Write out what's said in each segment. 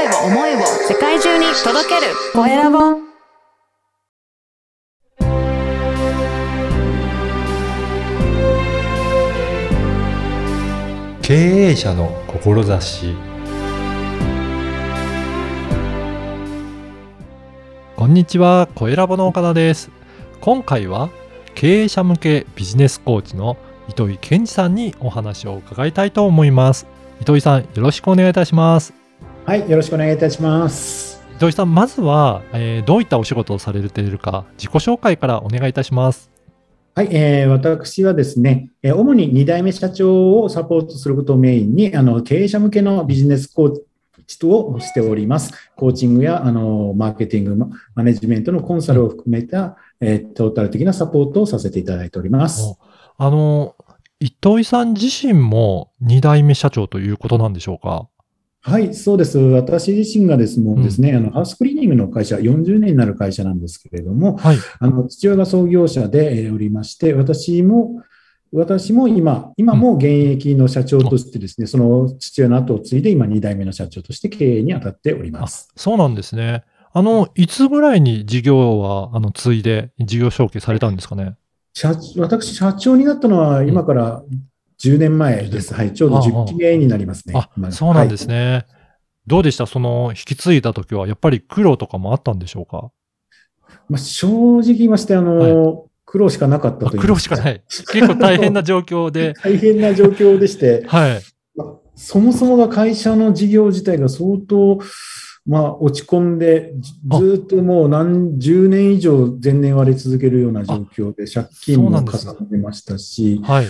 声を思いを世界中に届けるコエラボ経営者の志こんにちは、コエラボの岡田です。今回は経営者向けビジネスコーチの糸井健二さんにお話を伺いたいと思います。糸井さん、よろしくお願いいたします。はい、よろしくお願いいたします。糸井さん、まずは、えーどういったお仕事をされているか、自己紹介からお願いいたします。はい、えー私はですね、えー主に2代目社長をサポートすることをメインに、あの経営者向けのビジネスコーチをしております。コーチングやあのマーケティング、ママネジメントのコンサルを含めた、えートータル的なサポートをさせていただいております。あの、糸井さん自身も2代目社長ということなんでしょうか？はい、そうです。私自身がですもうんですね、あのハウスクリーニングの会社、40年になる会社なんですけれども、はい。あの父親が創業者でえーおりまして、私も、私も今、今も現役の社長としてですね、その父親の後を継いで、今2代目の社長として経営に当たっておりあます。そうなんですね。あの、いつぐらいに事業は、あの、継いで事業承継されたんですかね？社私、社長になったのは今から10年前です。はい、ちょうど10期目になりますね。あ、今そうなんですはいね。どうでした？その、引き継いだ時は、やっぱり苦労とかもあったんでしょうか？まあ、正直言いまして、あの、苦労しかなかったあという。苦労しかない。結構大変な状況で。大変な状況でして、はい。まあそもそもが会社の事業自体が相当、まあ、落ち込んで、ずっともう何十年以上前年割れ続けるような状況で、借金も重ねましたし、はい。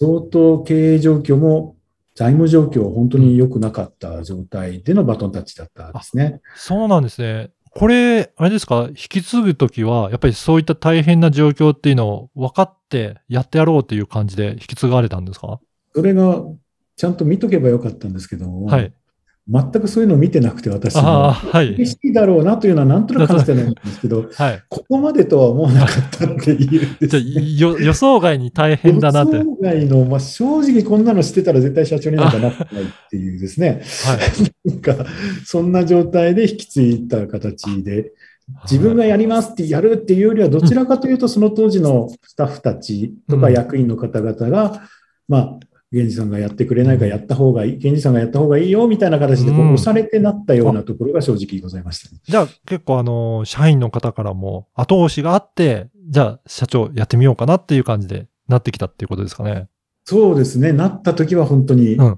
相当経営状況も財務状況本当に良くなかった状態でのバトンタッチだったんですね。そうなんですね。これ、あれですか？引き継ぐときは、やっぱりそういった大変な状況っていうのを分かってやってやろうっていう感じで引き継がれたんですか？それがちゃんと見とけばよかったんですけども、はい。全くそういうのを見てなくて、私も。はい。厳しいだろうなというのはなんとなく感じてないんですけど、はい。ここまでとは思わなかったっていうね。予想外に大変だなって。予想外の、まあ、正直こんなのしてたら絶対社長になんかなってないっていうですね。はい。なんか、そんな状態で引き継いだ形で、自分がやりますってやるっていうよりは、どちらかというと、その当時のスタッフたちとかうん役員の方々が、まあ、源氏さんがやってくれないからやった方がいい、源氏さんがやった方がいいよみたいな形でこううん。押されてなったようなところが正直ございましたね。じゃあ結構あの、社員の方からも後押しがあって、じゃあ社長やってみようかなっていう感じでなってきたっていうことですかね。そうですね、なった時は本当に、うん。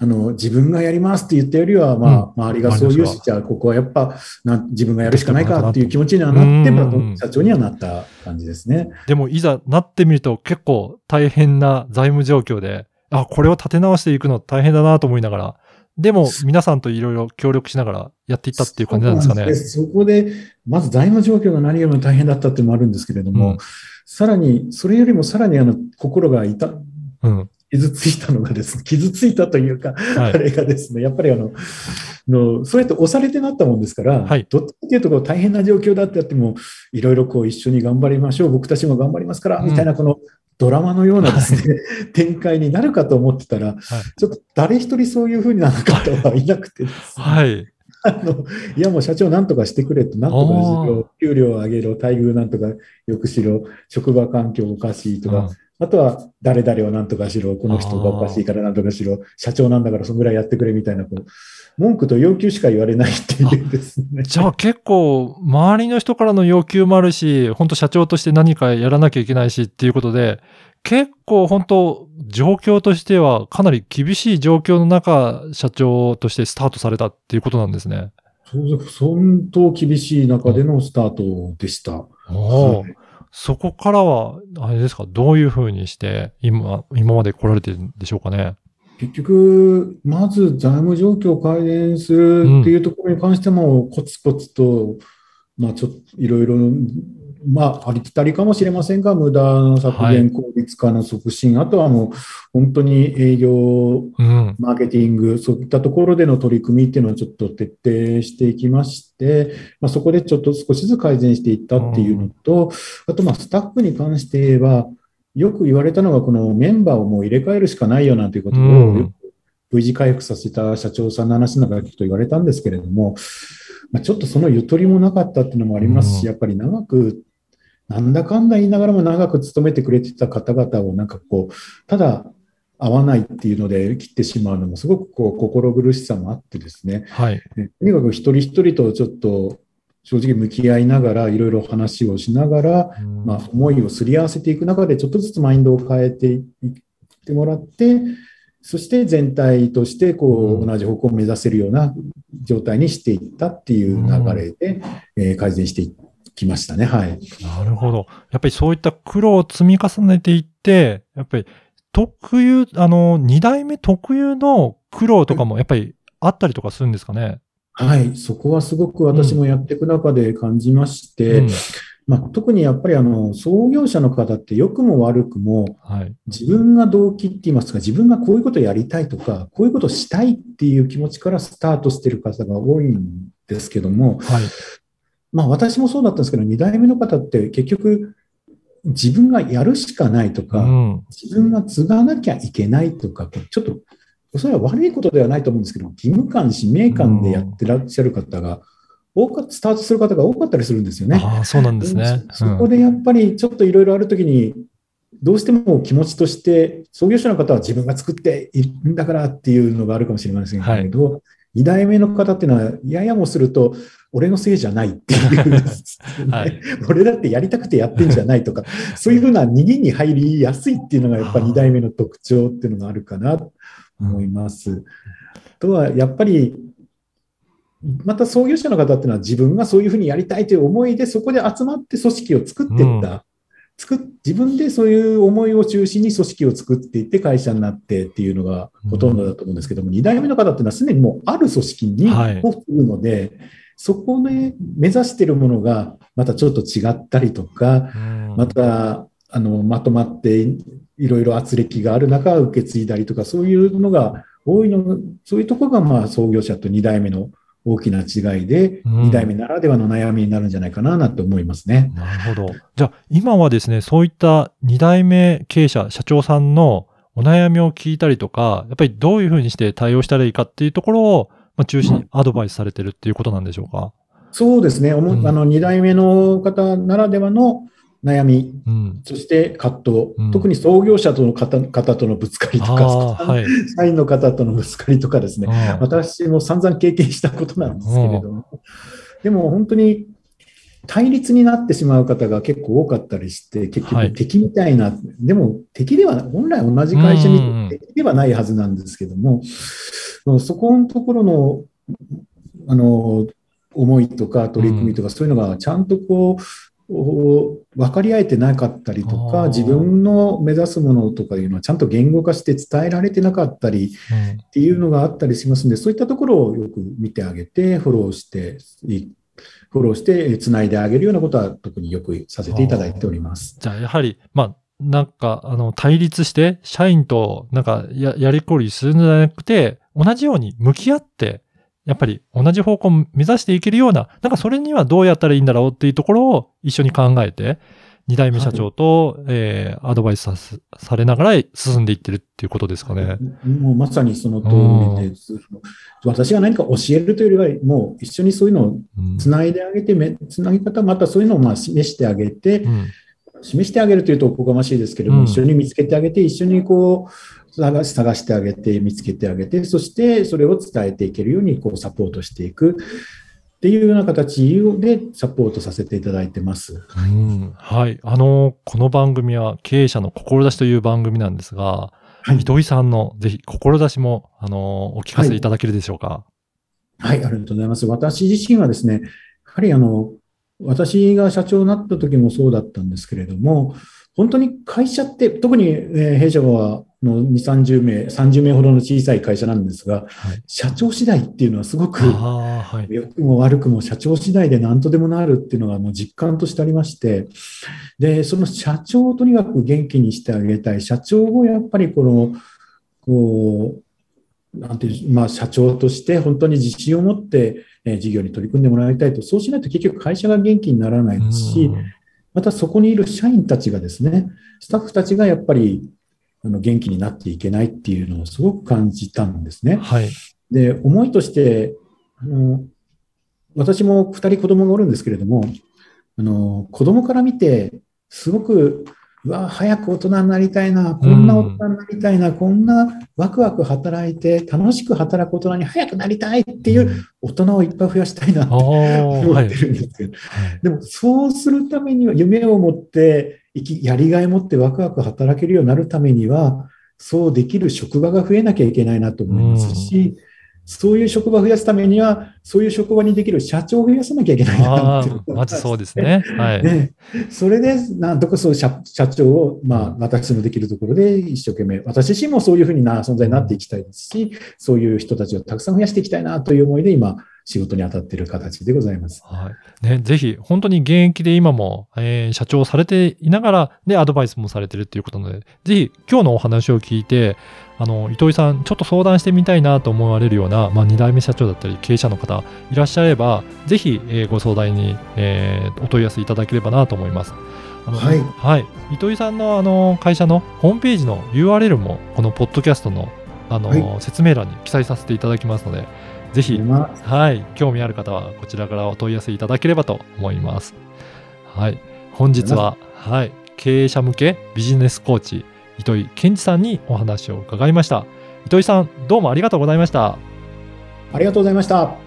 あの自分がやりますって言ったよりは、まあ、周りがそういうし、じゃあ、ここはやっぱな自分がやるしかないかっていう気持ちにはなって、社長にはなった感じですね。でもいざなってみると結構大変な財務状況で、あ、これを立て直していくの大変だなと思いながら、でも皆さんといろいろ協力しながらやっていったっていう感じなんですかね。そこで、まず財務状況が何よりも大変だったっていうのもあるんですけれども、うん。さらに、それよりもさらにあの心が痛うん。傷ついたのがですね、傷ついたというか、はい。あれがですね、やっぱりあの、のそうやって押されてなったもんですから、はい。どっちかというとこう大変な状況だってやっても、いろいろこう一緒に頑張りましょう、僕たちも頑張りますから、うん。みたいなこのドラマのようなですね、展開になるかと思ってたら、ちょっと誰一人そういうふうにならなかったはいなくてですね、はい。あのいやもう社長なんとかしてくれと、なんとかしろ、給料を上げろ、待遇なんとかよくしろ、職場環境おかしいとか、うん。あとは誰々をなんとかしろ、この人がおかしいからなんとかしろ、社長なんだからそのぐらいやってくれみたいな、こう文句と要求しか言われないっていうですね。じゃあ結構周りの人からの要求もあるし、本当社長として何かやらなきゃいけないしっていうことで、結構本当状況としてはかなり厳しい状況の中、社長としてスタートされたっていうことなんですね。そう相当厳しい中でのスタートでした。おーはいそこからは、あれですか、どういうふうにして今、今まで来られてるんでしょうかね。結局、まず財務状況を改善するっていうところに関しても、コツコツと、まあちょっといろいろ、まあありきたりかもしれませんが、無駄の削減、効率化の促進、あとはもう本当に営業、マーケティング、そういったところでの取り組みっていうのをちょっと徹底していきまして、まあ、そこでちょっと少しずつ改善していったっていうのと、あとまあスタッフに関して言えば、よく言われたのが、このメンバーをもう入れ替えるしかないよなんていうことを V 字回復させた社長さんの話なんか聞くと言われたんですけれども、まあ、ちょっとそのゆとりもなかったっていうのもありますし、うん。やっぱり長く、なんだかんだ言いながらも長く勤めてくれてた方々をなんかこう、ただ合わないっていうので切ってしまうのもすごくこう心苦しさもあってですね、はい。ねとにかく一人一人とちょっと正直向き合いながら、いろいろ話をしながら、うんまあ、思いをすり合わせていく中で、ちょっとずつマインドを変えていってもらって、そして全体としてこう同じ方向を目指せるような状態にしていったっていう流れで、えー改善していきましたね。はい。なるほど。やっぱりそういった苦労を積み重ねていって、やっぱり特有、あの、二代目特有の苦労とかもやっぱりあったりとかするんですかね？はい。そこはすごく私もやっていく中で感じまして、うんまあ、特にやっぱりあの創業者の方って良くも悪くもはい。自分が動機って言いますか、自分がこういうことをやりたいとか、こういうことをしたいっていう気持ちからスタートしてる方が多いんですけども、はい。まあ私もそうだったんですけど、2代目の方って結局自分がやるしかないとうか、ん。自分が継がなきゃいけないとか、ちょっと、それは悪いことではないと思うんですけど、義務感、使命感でやってらっしゃる方が多かスタートする方が多かったりするんですよね。ああ、そうなんですね。そそこでやっぱりちょっといろいろあるときに、どうしても気持ちとして、創業者の方は自分が作っているんだからっていうのがあるかもしれませんけれど、2代目の方っていうのは、ややもすると、俺のせいじゃないっていう、はい。俺だってやりたくてやってんじゃないとか、そういうふうな逃げに入りやすいっていうのが、やっぱ2代目の特徴っていうのがあるかな。と思います。あとは、やっぱり、また創業者の方っていうのは自分がそういうふうにやりたいという思いでそこで集まって組織を作っていった、うん。自分でそういう思いを中心に組織を作っていって会社になってっていうのがほとんどだと思うんですけども、2代目の方っていうのはすでにもうある組織にはい。を継ぐので、そこで目指しているものがまたちょっと違ったりとか、うん。またあのまとまっていろいろ圧力がある中受け継いだりとかそういうのが多いのそういうところがまあ創業者と2代目の大きな違いで、うん2代目ならではの悩みになるんじゃないかななんて思いますね。なるほど。じゃあ、今はですね、そういった二代目経営者、社長さんのお悩みを聞いたりとか、やっぱりどういうふうにして対応したらいいかっていうところを、まあ、中心にアドバイスされてるっていうことなんでしょうか？そうですね、うんあの2代目の方ならではの悩み、うん。そして葛藤、うん。特に創業者との方方とのぶつかりとあか、あ、はい。社員の方とのぶつかりとかですね、私も散々経験したことなんですけれども、でも本当に対立になってしまう方が結構多かったりして、結はい。局敵みたいな、でも敵では、本来同じ会社うんに敵ではないはずなんですけども、そこのところの、あの、思いとか取り組みとか、そういうのがちゃんとこう、お分かり合えてなかったりとか、自分の目指すものとかいうのはちゃんと言語化して伝えられてなかったり、うんっていうのがあったりしますので、そういったところをよく見てあげて、フォローして、いフォローして、つないであげるようなことは特によくさせていただいております。じゃあ、やはり、まあ、なんか、あの、対立して、社員と、なんか、や、やりこりするのではなくて、同じように向き合って、やっぱり同じ方向を目指していけるような、なんかそれにはどうやったらいいんだろうっていうところを一緒に考えて、二代目社長と、えーアドバイスされながら進んでいってるっていうことですかね。もうまさにその通りです。私が何か教えるというよりは、もう一緒にそういうのをうんつないであげて、めつなぎ方、またそういうのをまあ示してあげて、うん示してあげるというとおこがましいですけれども、うん一緒に見つけてあげて、一緒にこう探し探してあげて、見つけてあげて、そしてそれを伝えていけるようにこうサポートしていくっていうような形でサポートさせていただいてます。うんはい。あの、この番組は経営者の志という番組なんですが、はい、糸井さんのぜひ志も、あの、お聞かせいただけるでしょうか？はい、ありがとうございます。私自身はですね、やはりあの、私が社長になった時もそうだったんですけれども、本当に会社って、特に、えー弊社はの2、30名、30名ほどの小さい会社なんですが、はい社長次第っていうのはすごくはい。良くも悪くも社長次第で何とでもなるっていうのがもう実感としてありまして、で、その社長をとにかく元気にしてあげたい、社長をやっぱりこの、こう、なんていう、まあ社長として本当に自信を持って、えー事業に取り組んでもらいたいと、そうしないと結局会社が元気にならないですし、うんまたそこにいる社員たちがですね、スタッフたちがやっぱり、あの元気になっていけないっていうのをすごく感じたんですね。はい。で、思いとして、あの私も2人子供がおるんですけれども、あの子供から見て、すごく、うわ、早く大人になりたいな、こんな大人になりたいな、こんなワクワク働いて、楽しく働く大人に早くなりたいっていう大人をいっぱい増やしたいなって思って。るんですけど、でもそうするためには、夢を持って、生きやりがい持ってワクワク働けるようになるためには、そうできる職場が増えなきゃいけないなと思いますし、そういう職場を増やすためには、そういう職場にできる社長を増やさなきゃいけないなあってまずそうです。ね。はい。ね、それで、なんとかそう社社長を、まあ、私のできるところで一生懸命、私自身もそういうふうにな存在になっていきたいですし、そういう人たちをたくさん増やしていきたいなという思いで、今、仕事に当たっている形でございます。はい。ね、ぜひ、本当に現役で今も、えー社長をされていながら、で、アドバイスもされてるっていうことなので、ぜひ、今日のお話を聞いて、あの、糸井さん、ちょっと相談してみたいなと思われるような、まあ、2代目社長だったり、経営者の方いらっしゃれば、ぜひ、えーご相談に、えーお問い合わせいただければなと思います。はいはい。糸井さんの、あの、会社のホームページの URL も、このポッドキャストの、あの、は説明欄に記載させていただきますので、ぜひ、まはい、興味ある方はこちらからお問い合わせいただければと思います。はい、本日は、はい、経営者向けビジネスコーチ、糸井健二さんにお話を伺いました。糸井さん、どうもありがとうございました。ありがとうございました。